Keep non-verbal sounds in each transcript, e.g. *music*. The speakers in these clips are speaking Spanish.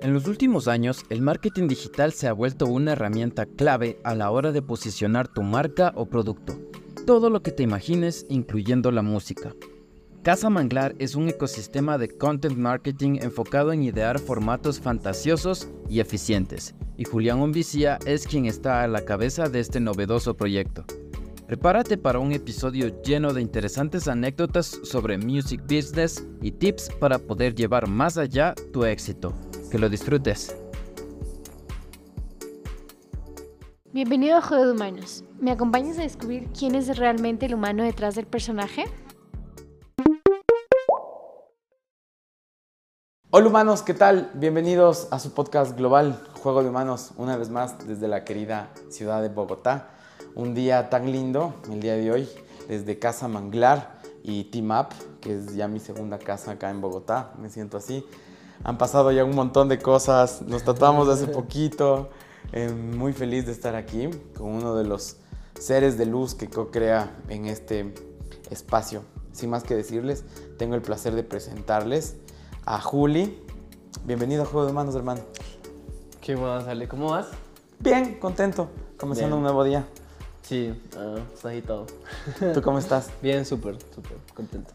En los últimos años, el marketing digital se ha vuelto una herramienta clave a la hora de posicionar tu marca o producto. Todo lo que te imagines, incluyendo la música. Casa Manglar es un ecosistema de content marketing enfocado en idear formatos fantasiosos y eficientes, y Julián Ombicía es quien está a la cabeza de este novedoso proyecto. Prepárate para un episodio lleno de interesantes anécdotas sobre music business y tips para poder llevar más allá tu éxito. Que lo disfrutes. Bienvenido a Juego de Humanos. ¿Me acompañas a descubrir quién es realmente el humano detrás del personaje? Hola humanos, ¿qué tal? Bienvenidos a su podcast global Juego de Humanos, una vez más desde la querida ciudad de Bogotá. Un día tan lindo, el día de hoy, desde Casa Manglar y Team Up, que es ya mi segunda casa acá en Bogotá, me siento así. Han pasado ya un montón de cosas, nos tratamos hace *laughs* poquito. Eh, muy feliz de estar aquí con uno de los seres de luz que co-crea en este espacio. Sin más que decirles, tengo el placer de presentarles a Juli. Bienvenido a Juego de Manos, hermano. ¿Qué más, Ale? ¿Cómo vas? Bien, contento, comenzando Bien. un nuevo día. Sí, ah, está agitado. ¿Tú cómo estás? *laughs* Bien, súper, súper contento.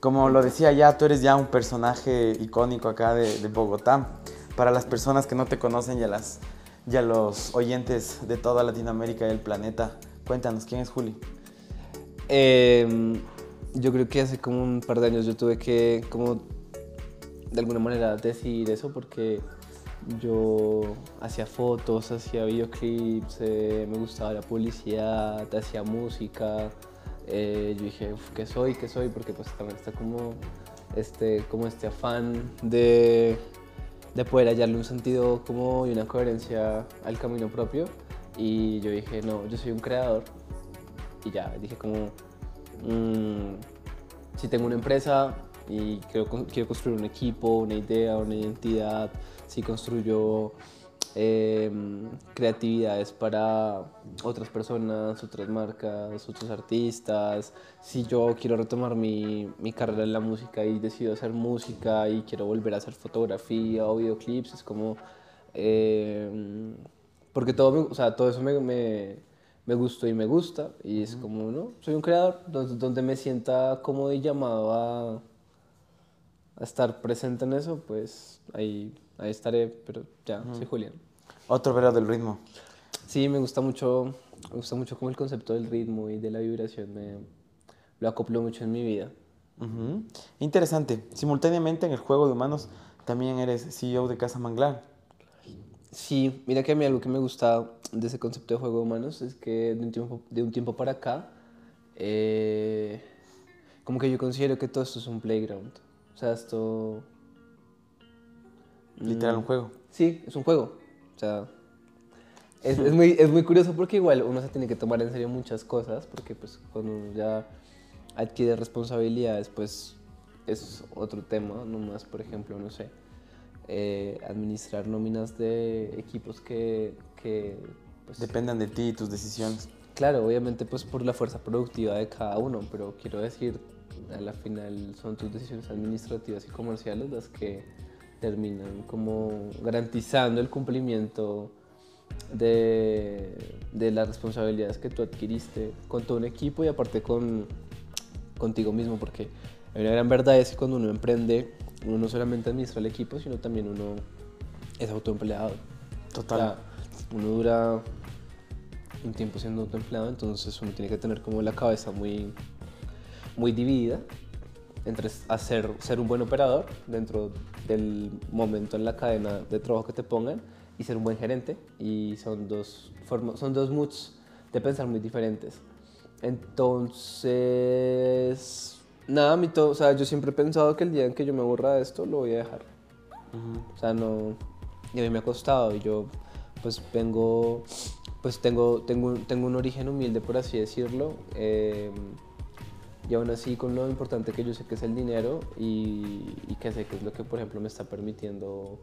Como lo decía ya, tú eres ya un personaje icónico acá de, Bogotá. Para las personas que no te conocen y a, los oyentes de toda Latinoamérica y el planeta, cuéntanos, ¿quién es Juli? Eh, yo creo que hace como un par de años yo tuve que, como, de alguna manera decir eso porque yo hacía fotos, hacía videoclips, eh, me gustaba la publicidad, hacía música. Eh, yo dije, "Uf, ¿qué soy? ¿Qué soy? Porque pues también está como este, como este afán de, de poder hallarle un sentido como y una coherencia al camino propio. Y yo dije, no, yo soy un creador. Y ya, dije como, mm, si tengo una empresa y quiero, quiero construir un equipo, una idea, una identidad, si construyo em, creatividades para otras personas, otras marcas, otros artistas, si yo quiero retomar mi, mi carrera en la música y decido hacer música y quiero volver a hacer fotografía o videoclips, es como... em, porque todo, o sea, todo eso me, me, me gustó y me gusta y es como, ¿no? Soy un creador donde, donde me sienta cómodo y llamado a, a estar presente en eso, pues ahí, ahí estaré, pero ya, soy Julián. Otro vero del ritmo. Sí, me gusta mucho, me gusta mucho como el concepto del ritmo y de la vibración, me, lo acoplo mucho en mi vida. Ujú. Interesante. Simultáneamente en el juego de humanos también eres CEO de Casa Manglar. Sí, mira que a mí algo que me gusta de ese concepto de juego de humanos es que de un tiempo, de un tiempo para acá, eh, como que yo considero que todo esto es un playground. O sea, esto... Literal mm, un juego. Sí, es un juego. O sea, es, es muy, es muy curioso porque igual uno se tiene que tomar en serio muchas cosas, porque pues cuando uno ya adquiere responsabilidades, pues es otro tema, no más, por ejemplo, no sé, eh, administrar nóminas de equipos que, que pues, Dependan de ti y tus decisiones. Claro, obviamente pues por la fuerza productiva de cada uno, pero quiero decir, a la final son tus decisiones administrativas y comerciales las que terminan como garantizando el cumplimiento de, de las responsabilidades que tú adquiriste con todo un equipo y aparte con contigo mismo, porque una gran verdad es que cuando uno emprende, uno no solamente administra el equipo, sino también uno es autoempleado. Total. O sea, uno dura un tiempo siendo autoempleado, entonces uno tiene que tener como la cabeza muy, muy dividida entre hacer, ser un buen operador dentro del momento en la cadena de trabajo que te pongan y ser un buen gerente. Y son dos, formas, son dos moods de pensar muy diferentes. Entonces, nada, mi todo, o sea, yo siempre he pensado que el día en que yo me aburra de esto, lo voy a dejar. O sea, no. Y a mí me ha costado. Y yo, pues, vengo. Pues tengo, tengo, tengo un origen humilde, por así decirlo. eh, y aún así, con lo importante que yo sé que es el dinero y, que sé que es lo que, por ejemplo, me está permitiendo.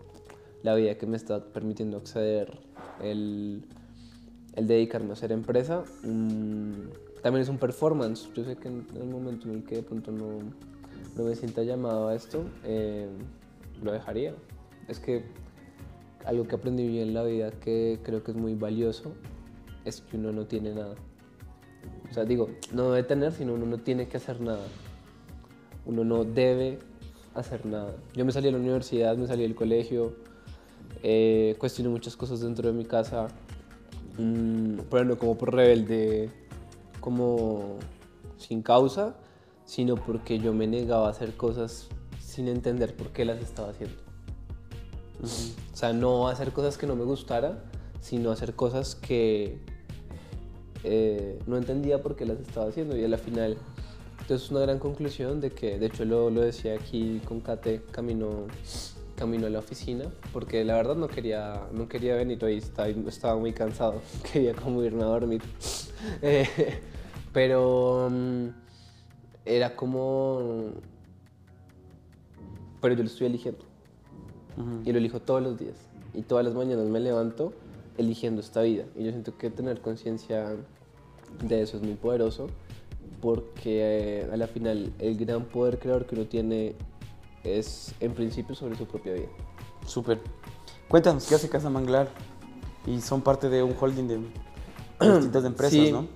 La vida que me está permitiendo acceder el, el dedicarme a hacer empresa. mm, también es un performance. Yo sé que en el momento en el que de pronto no, no me sienta llamado a esto, eh, lo dejaría. Es que algo que aprendí en la vida que creo que es muy valioso es que uno no tiene nada. O sea, digo, no debe tener, sino uno no tiene que hacer nada. Uno no debe hacer nada. Yo me salí de la universidad, me salí del colegio, eh, cuestioné muchas cosas dentro de mi casa, mm, pero no como por rebelde, como sin causa, sino porque yo me negaba a hacer cosas sin entender por qué las estaba haciendo. O sea, no hacer cosas que no me gustara, sino hacer cosas que eh, no entendía por qué las estaba haciendo. Y a la final, entonces es una gran conclusión de que, de hecho lo, lo decía aquí con Kate, camino, camino a la oficina, porque la verdad no quería, no quería venir hoy, estaba, estaba muy cansado, *laughs* quería como irme a dormir. *laughs* Eh, pero mm, era como... Pero yo lo estoy eligiendo. Y lo elijo todos los días. Y todas las mañanas me levanto eligiendo esta vida. Y yo siento que tener conciencia de eso es muy poderoso porque eh, a la final el gran poder creador que uno tiene es en principio sobre su propia vida. Súper. Cuéntanos, ¿qué hace Casa Manglar? Y son parte de un holding de *clears throat* distintas empresas, Sí. ¿no?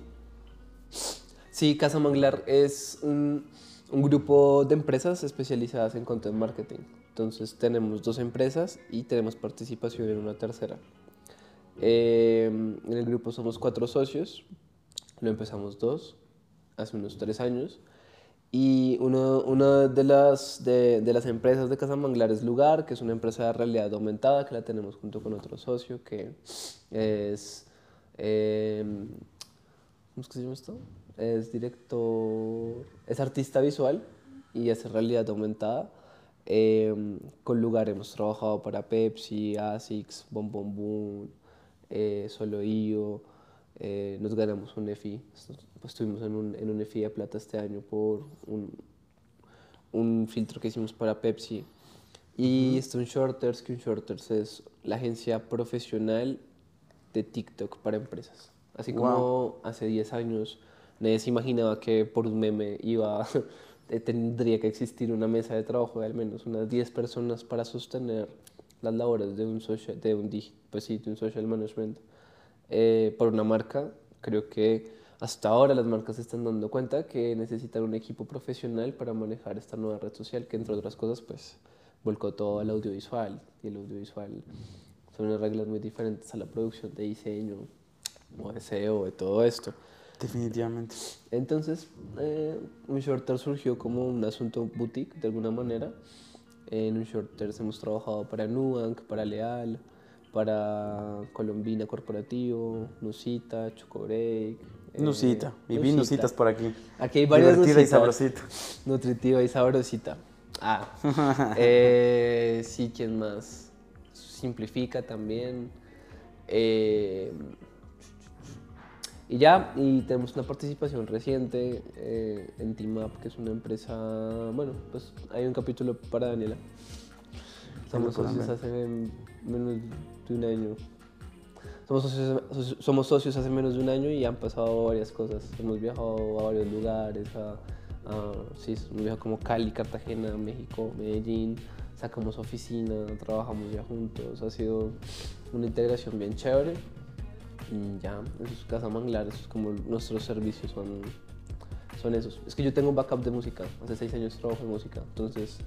Sí, Casa Manglar es un, un grupo de empresas especializadas en content marketing. Entonces tenemos dos empresas y tenemos participación en una tercera. Eh, en el grupo somos cuatro socios, lo empezamos dos, hace unos tres años. Y uno, una de las, de, de las empresas de Casa Manglar es Lugar, que es una empresa de realidad aumentada que la tenemos junto con otro socio que es... eh, ¿Cómo es que se llama esto? Es director, es artista visual y hace realidad aumentada. Eh, con lugar hemos trabajado para Pepsi, ASICS, Bon Bon Boom, eh, Solo IO. Eh, nos ganamos un EFI. Pues estuvimos en un, en un EFI de plata este año por un, un filtro que hicimos para Pepsi. Y Stone Shorters, que un Shorters es la agencia profesional de TikTok para empresas. Así como Wow. hace 10 años nadie se imaginaba que por un meme iba, *laughs* eh, tendría que existir una mesa de trabajo de al menos unas 10 personas para sostener las labores de un social, de un, pues sí, de un social management eh, por una marca. Creo que hasta ahora las marcas se están dando cuenta que necesitan un equipo profesional para manejar esta nueva red social que entre otras cosas pues volcó todo al audiovisual y el audiovisual son unas reglas muy diferentes a la producción de diseño o de SEO, de todo esto. Definitivamente. Entonces, eh, un shorter surgió como un asunto boutique de alguna manera. En un shorter hemos trabajado para Nubank, para Leal, para Colombina Corporativo, Nusita, Chocobreak. eh, Nusita. Y vi Nusitas por aquí. Aquí hay varias Divertida y Nusitas. sabrosita. Nutritiva y sabrosita. Ah. *laughs* eh, sí, ¿quién más? Simplifica también. Eh, y ya, y tenemos una participación reciente eh, en Team Up, que es una empresa. Bueno, pues hay un capítulo para Daniela. Puedan socios hace menos de un año. Somos socios, soci- somos socios hace menos de un año y han pasado varias cosas. Hemos viajado a varios lugares, a, a- sí, hemos viajado como Cali, Cartagena, México, Medellín. Sacamos oficina, trabajamos ya juntos. Ha sido una integración bien chévere. Y ya, eso es Casa Manglar, eso es como nuestros servicios son, son esos. Es que yo tengo un backup de música, hace seis años trabajo en música, entonces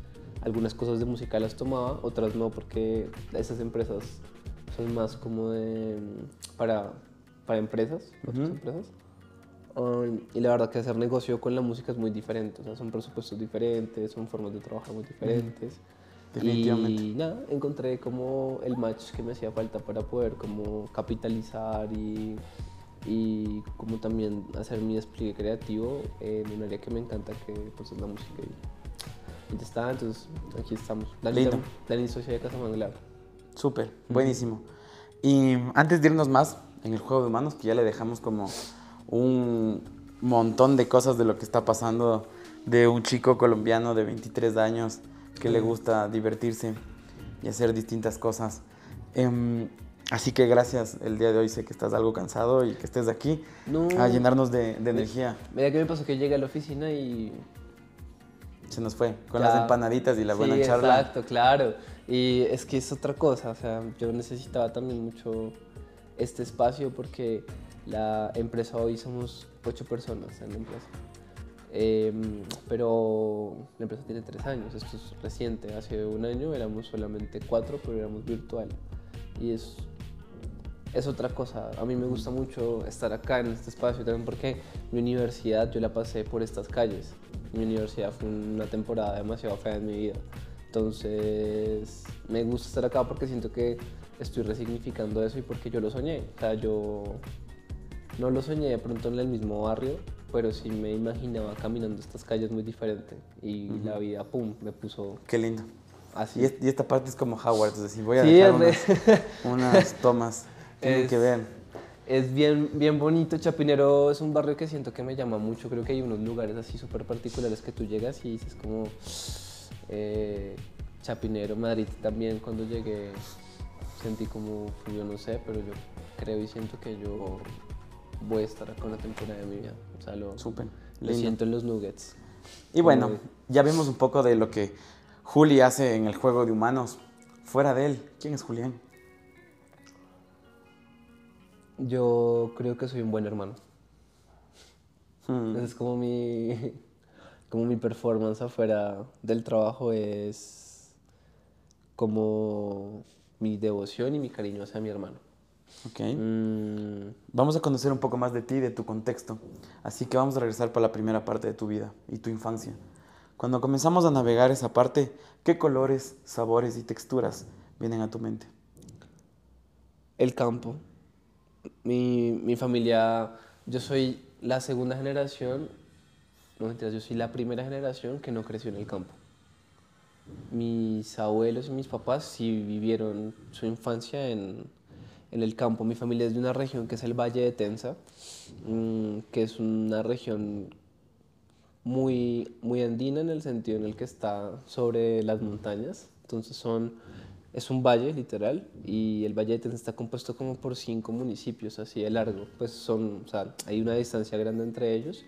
algunas cosas de música las tomaba, otras no, porque esas empresas son más como de, para, para empresas, otras Ujú. empresas. Um, y la verdad que hacer negocio con la música es muy diferente, o sea, son presupuestos diferentes, son formas de trabajar muy diferentes. Definitivamente. Y nada, encontré como el match que me hacía falta para poder como capitalizar y, y como también hacer mi despliegue creativo en un área que me encanta que pues es la música y, ya está, entonces aquí estamos. Dani. Dani socia de Casa Manglar. Súper, buenísimo. Y antes de irnos más en el juego de manos, que ya le dejamos como un montón de cosas de lo que está pasando de un chico colombiano de 23 años que le gusta divertirse y hacer distintas cosas. Em, así que gracias el día de hoy, sé que estás algo cansado y que estés aquí No. a llenarnos de, de energía. Mira que me pasó que llegué a la oficina y Se nos fue con Ya. las empanaditas y la buena charla. Exacto, claro. Y es que es otra cosa, o sea, yo necesitaba también mucho este espacio porque la empresa hoy somos ocho personas en la empresa. Em, pero la empresa tiene tres años, esto es reciente. Hace un año éramos solamente cuatro, pero éramos virtual. Y es, es otra cosa. A mí me gusta mucho estar acá en este espacio también porque mi universidad yo la pasé por estas calles. Mi universidad fue una temporada demasiado fea en mi vida. Entonces me gusta estar acá porque siento que estoy resignificando eso y porque yo lo soñé. O sea, yo no lo soñé de pronto en el mismo barrio, pero sí me imaginaba caminando estas calles muy diferente y la vida, pum, me puso Qué lindo. así. Y, es- y esta parte es como Howard, es decir, voy a Sí, dejar unas, unas *laughs* tomas. Tienen Es- que ver. Es bien, bien bonito. Chapinero es un barrio que siento que me llama mucho. Creo que hay unos lugares así súper particulares que tú llegas y dices como eh, Chapinero, Madrid también cuando llegué sentí como, pues, yo no sé, pero yo creo y siento que yo voy a estar acá una temporada de mi vida. O sea, lo, Súper. lo lindo. siento en los nuggets. Y bueno, Muy- ya vimos un poco de lo que Juli hace en el juego de humanos. Fuera de él, ¿quién es Julián? Yo creo que soy un buen hermano. Hmm, Es como mi, como mi performance afuera del trabajo es como mi devoción y mi cariño hacia mi hermano. ok. Mm, Vamos a conocer un poco más de ti, de tu contexto. Así que vamos a regresar para la primera parte de tu vida y tu infancia. Cuando comenzamos a navegar esa parte, ¿qué colores, sabores y texturas vienen a tu mente? el campo. Mi, mi familia, yo soy la segunda generación, no yo soy la primera generación que no creció en el campo. Mis abuelos y mis papás sí vivieron su infancia en, en el campo. Mi familia es de una región que es el Valle de Tensa, mm, que es una región muy, muy andina en el sentido en el que está sobre las montañas. Entonces son, es un valle literal y el Valle de Tensa está compuesto como por cinco municipios así de largo. Pues son, o sea, hay una distancia grande entre ellos.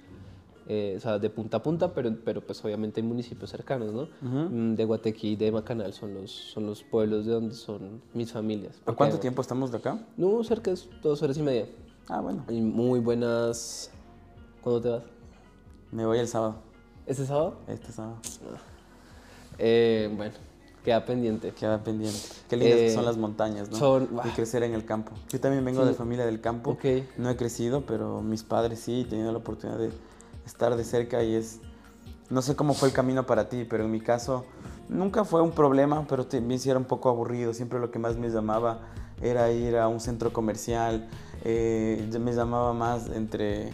Eh, o sea, de punta a punta, pero, pero pues obviamente hay municipios cercanos, ¿no? Mm, De Guatequí y de Macanal son los, son los pueblos de donde son mis familias. ¿A Porque- cuánto tiempo estamos de acá? No, cerca de dos horas y media. Ah, bueno, Y muy buenas... ¿Cuándo te vas? me voy el sábado, ¿Este sábado? este sábado. Eh, bueno, queda pendiente. Queda pendiente. Qué lindas que Eh, son las montañas, ¿no? son- Y crecer en el campo. Yo también vengo Sí. de familia del campo. Ok. No he crecido, pero mis padres sí, he tenido la oportunidad de estar de cerca y es... No sé cómo fue el camino para ti, pero en mi caso nunca fue un problema, pero también sí era un poco aburrido. Siempre lo que más me llamaba era ir a un centro comercial. eh, me llamaba más entre,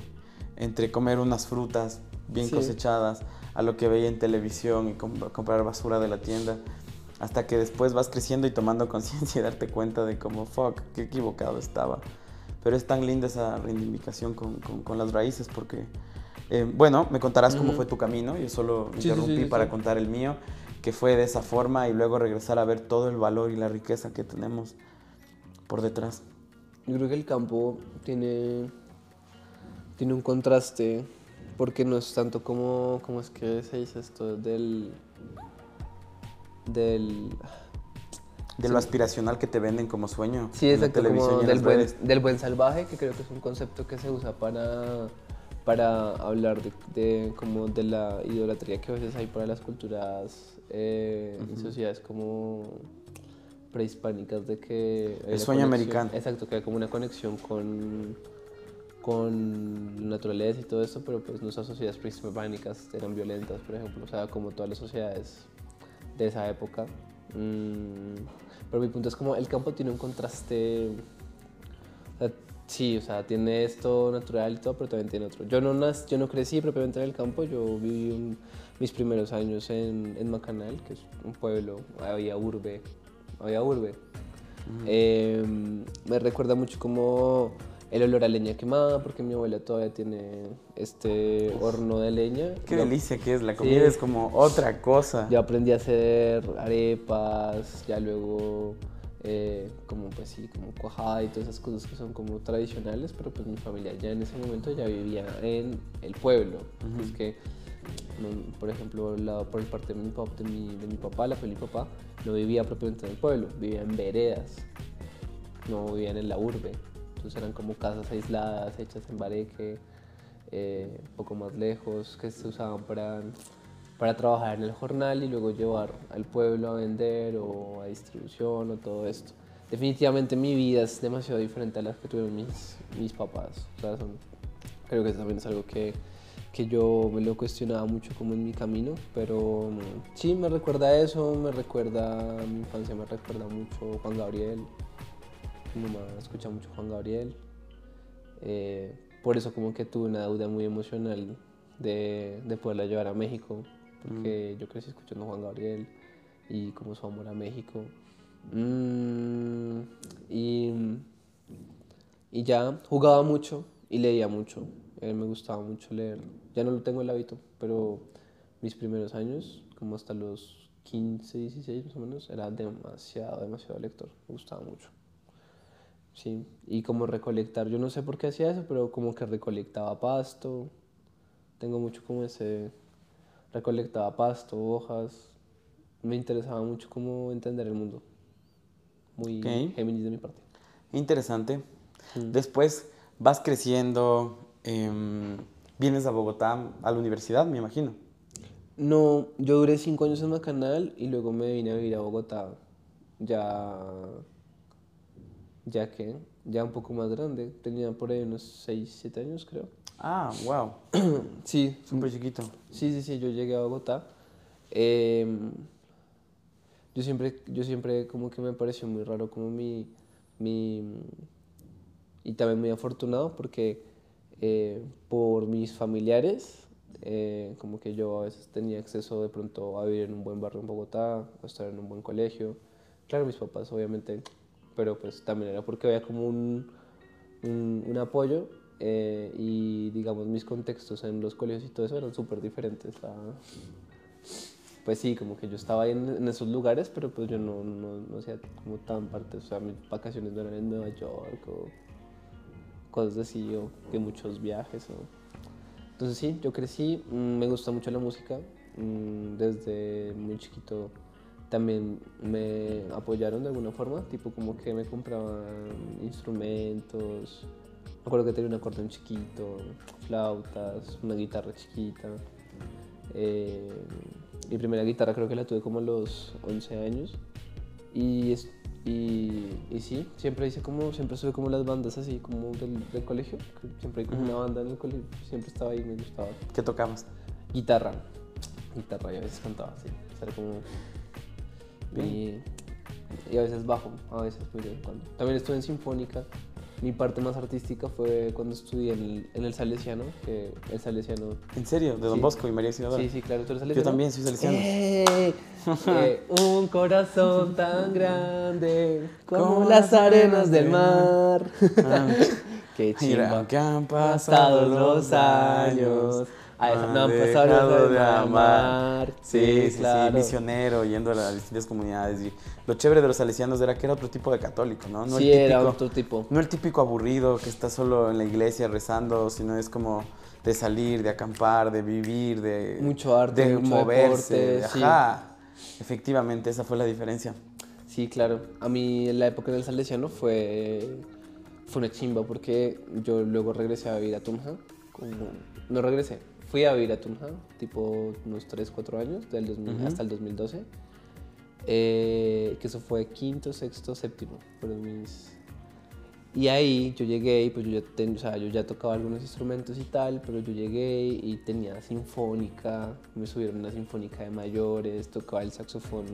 entre comer unas frutas bien Sí. cosechadas a lo que veía en televisión y com- comprar basura de la tienda. Hasta que después vas creciendo y tomando *laughs* conciencia y darte cuenta de cómo, fuck, qué equivocado estaba. Pero es tan linda esa reivindicación con, con- con las raíces porque, eh, bueno, me contarás cómo fue tu camino. Yo solo Sí, interrumpí sí, sí, para contar el mío, que fue de esa forma y luego regresar a ver todo el valor y la riqueza que tenemos por detrás. Yo creo que el campo tiene, tiene un contraste porque no es tanto como, ¿cómo es que se dice esto? Del... Del... De lo aspiracional que te venden como sueño. Sí, en la exacto, televisión como y en del las buen, redes. del buen salvaje, que creo que es un concepto que se usa para, para hablar de, de como de la idolatría que a veces hay para las culturas eh, y sociedades como prehispánicas de que... El sueño conexión- americano. Exacto, que hay como una conexión con, con la naturaleza y todo esto, pero pues nuestras sociedades prehispánicas eran violentas, por ejemplo, o sea, como todas las sociedades de esa época. Mm, pero mi punto es como el campo tiene un contraste. o sea, sí, o sea, tiene esto natural y todo, pero también tiene otro. Yo no, nac- yo no crecí propiamente en el campo, yo viví un- mis primeros años en, en Macanal, que es un pueblo, había urbe, había urbe. Eh, me recuerda mucho como el olor a leña quemada, porque mi abuela todavía tiene este horno de leña. Qué Yo- delicia que es, la comida Sí. es como otra cosa. yo aprendí a hacer arepas, ya luego eh, como pues sí, como cuajada y todas esas cosas que son como tradicionales, pero pues mi familia ya en ese momento ya vivía en el pueblo. Es que por ejemplo, la, por el parte de mi, pap- de, mi, de mi papá, la familia de mi papá, no vivía propiamente en el pueblo, vivía en veredas, no vivían en la urbe. Entonces eran como casas aisladas, hechas en bareque, eh, un poco más lejos, que se usaban para, para trabajar en el jornal y luego llevar al pueblo a vender o a distribución o todo esto. Definitivamente mi vida es demasiado diferente a la que tuvieron mis, mis papás. O sea, son- creo que también es algo que, que yo me lo cuestionaba mucho como en mi camino, pero sí, me recuerda a eso, me recuerda a mi infancia, me recuerda mucho Juan Gabriel. Mi mamá escucha mucho Juan Gabriel. Eh, por eso como que tuve una deuda muy emocional de, de poderla llevar a México, porque yo crecí escuchando Juan Gabriel y como su amor a México. Mm, y, y ya jugaba mucho y leía mucho. Eh, me gustaba mucho leer. Ya no lo tengo el hábito, pero mis primeros años, como hasta los 15, 16 más o menos, era demasiado, demasiado lector. Me gustaba mucho. Sí, y como recolectar, yo no sé por qué hacía eso, pero como que recolectaba pasto. Tengo mucho como ese, recolectaba pasto, hojas. Me interesaba mucho como entender el mundo. Muy Ok. Géminis de mi parte. Interesante. Mm. Después vas creciendo, em, vienes a Bogotá a la universidad, me imagino. No, yo duré cinco años en Macanal y luego me vine a vivir a Bogotá. Ya, ya que, ya un poco más grande. Tenía por ahí unos 6, 7 años, creo. Ah, wow, *clears throat* Sí, súper chiquito. Sí, sí, sí, yo llegué a Bogotá. Em, yo siempre, yo siempre como que me pareció muy raro como mi, mi y también muy afortunado porque eh, por mis familiares eh, como que yo a veces tenía acceso de pronto a vivir en un buen barrio en Bogotá, a estar en un buen colegio. Claro, mis papás obviamente, pero pues también era porque había como un, un, un apoyo eh, y digamos mis contextos en los colegios y todo eso eran súper diferentes a... Pues sí, como que yo estaba ahí en, en esos lugares, pero pues yo no, no, no hacía como tan parte, o sea, mis vacaciones no eran en Nueva York o cosas así, o de muchos viajes. O... Entonces sí, yo crecí, mm, me gusta mucho la música, mm, desde muy chiquito también me apoyaron de alguna forma, tipo como que me compraban instrumentos, me acuerdo que tenía un acordeón chiquito, flautas, una guitarra chiquita. Eh, mi primera guitarra creo que la tuve como a los 11 años. Y, es- y, y sí, siempre hice como, siempre estuve como las bandas así como del, del colegio. Siempre hay como una banda en el colegio, siempre estaba ahí, me gustaba. ¿Qué tocabas? Guitarra, guitarra y a veces cantaba, sí. O sea, era como... Y, y a veces bajo, a veces muy de vez en cuando. También estuve en Sinfónica. Mi parte más artística fue cuando estudié en el, en el Salesiano, que el Salesiano... ¿En serio? ¿De Don Sí. Bosco y María Auxiliadora? Sí, sí, claro, tú eres Yo salesiano. también soy salesiano. ¡Eh! Eh, *laughs* un corazón tan grande como, las arenas del mar. Ah. *laughs* Qué Mira, chimba. que han pasado los años. Esa- no han han pasado de amar. Sí, sí, sí, claro. misionero, yendo a las distintas comunidades. Y lo chévere de los salesianos era que era otro tipo de católico, ¿no? No sí, el era típico, otro tipo. no el típico aburrido que está solo en la iglesia rezando, sino es como de salir, de acampar, de vivir, de, Mucho arte, de mucho moverse. deporte, de- sí. ajá. Efectivamente, esa fue la diferencia. Sí, claro. A mí la época en el Salesiano fue, fue una chimba porque yo luego regresé a vivir a Tunja. como- no regresé, fui a vivir a Tunja, tipo unos 3, 4 años, del 2000 hasta el 2012. Eh, que eso fue quinto, sexto, séptimo. Fueron mis... Y ahí yo llegué y pues yo ya, ten- o sea, yo ya tocaba algunos instrumentos y tal, pero yo llegué y tenía sinfónica, me subieron una sinfónica de mayores, tocaba el saxofón,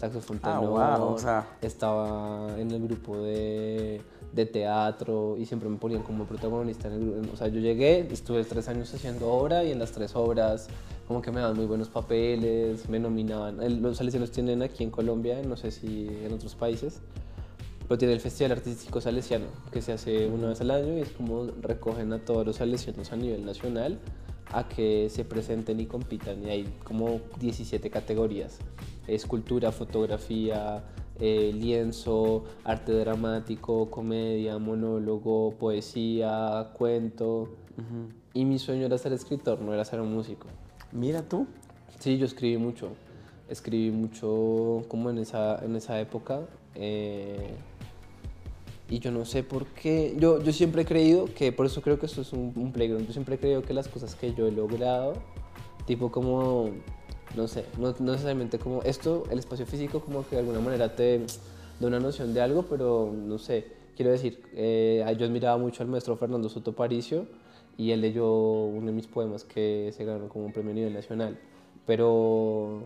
saxofón Ah, tenor, wow, o sea. estaba en el grupo de, de teatro y siempre me ponían como protagonista en el grupo. O sea, yo llegué, estuve tres años haciendo obra y en las tres obras como que me daban muy buenos papeles, me nominaban. El- Los salesianos tienen aquí en Colombia, no sé si en otros países, pero tiene el Festival Artístico Salesiano, que se hace una vez al año y es como recogen a todos los salesianos a nivel nacional a que se presenten y compitan. Y hay como 17 categorías. Escultura, fotografía, eh, lienzo, arte dramático, comedia, monólogo, poesía, cuento. Y mi sueño era ser escritor, no era ser músico. Mira tú. Sí, yo escribí mucho. Escribí mucho como en esa, en esa época. eh, y yo no sé por qué. Yo, yo siempre he creído que, por eso creo que esto es un, un playground. Yo siempre he creído que las cosas que yo he logrado, tipo como, no sé, no, no necesariamente como esto, el espacio físico, como que de alguna manera te da una noción de algo, pero no sé. Quiero decir, eh, yo admiraba mucho al maestro Fernando Soto Paricio y él leyó uno de mis poemas que se ganó como un premio a nivel nacional. Pero,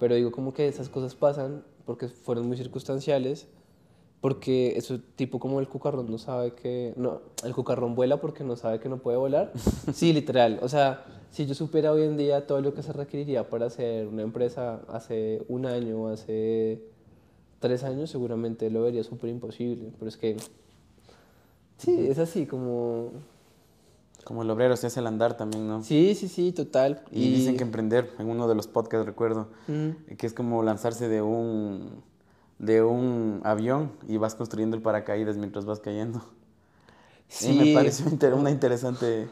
pero digo como que esas cosas pasan porque fueron muy circunstanciales, porque eso tipo como el cucarrón no sabe que... No, el cucarrón vuela porque no sabe que no puede volar. *laughs* Sí, literal. O sea, si yo supiera hoy en día todo lo que se requeriría para hacer una empresa hace un año, hace tres años, seguramente lo vería súper imposible. Pero es que... Sí, es así como... Como el obrero se hace el andar también, ¿no? Sí, sí, sí, total. Y, dicen que emprender, en uno de los podcasts recuerdo, Mm. que es como lanzarse de un, de un avión y vas construyendo el paracaídas mientras vas cayendo. Y me Sí. pareció inter- una interesante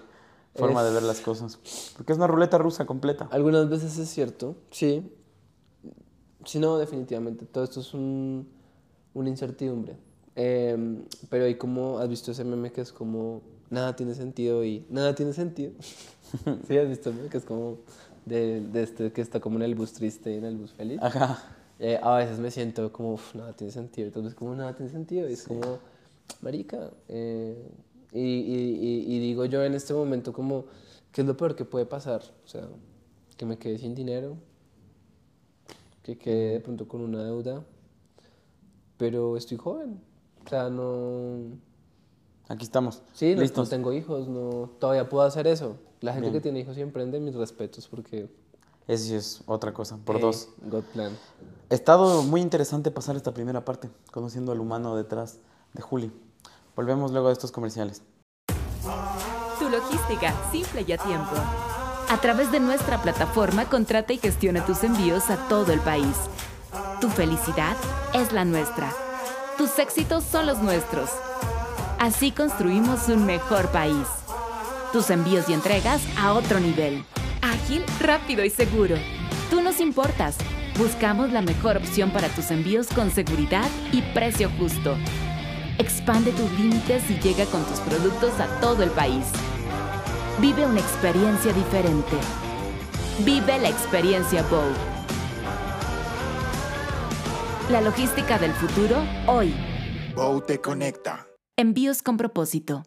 forma de ver las cosas. Porque es una ruleta rusa completa. Algunas veces es cierto, sí. Si no, definitivamente. Todo esto es un, una incertidumbre. Em, pero hay como, ¿has visto ese meme que es como, nada tiene sentido y nada tiene sentido? *laughs* sí, has visto, ¿no? Que es como de, de este que está como en el bus triste y en el bus feliz. Ajá. Eh, a veces me siento como, "Uf, nada tiene sentido. Entonces, como nada tiene sentido. Y es como, marica. eh, y, y- y- y digo yo en este momento como, ¿qué es lo peor que puede pasar? O sea, que me quede sin dinero, que quede de pronto con una deuda, pero estoy joven. O sea, no... Aquí estamos. Sí, no, no tengo hijos, no, todavía puedo hacer eso. La gente Bien. que tiene hijos y emprende, mis respetos, porque... Sí es otra cosa, por dos. God plan. Ha estado muy interesante pasar esta primera parte, conociendo al humano detrás de Juli. Volvemos luego de estos comerciales. Tu logística, simple y a tiempo. A través de nuestra plataforma, Contrata y gestiona tus envíos a todo el país. tu felicidad es la nuestra. Tus éxitos son los nuestros. Así construimos un mejor país. Tus envíos y entregas a otro nivel. Ágil, rápido y seguro. Tú nos importas. Buscamos la mejor opción para tus envíos con seguridad y precio justo. Expande tus límites y llega con tus productos a todo el país. Vive una experiencia diferente. Vive la experiencia Bow. La logística del futuro hoy. Bow te conecta. Envíos con propósito.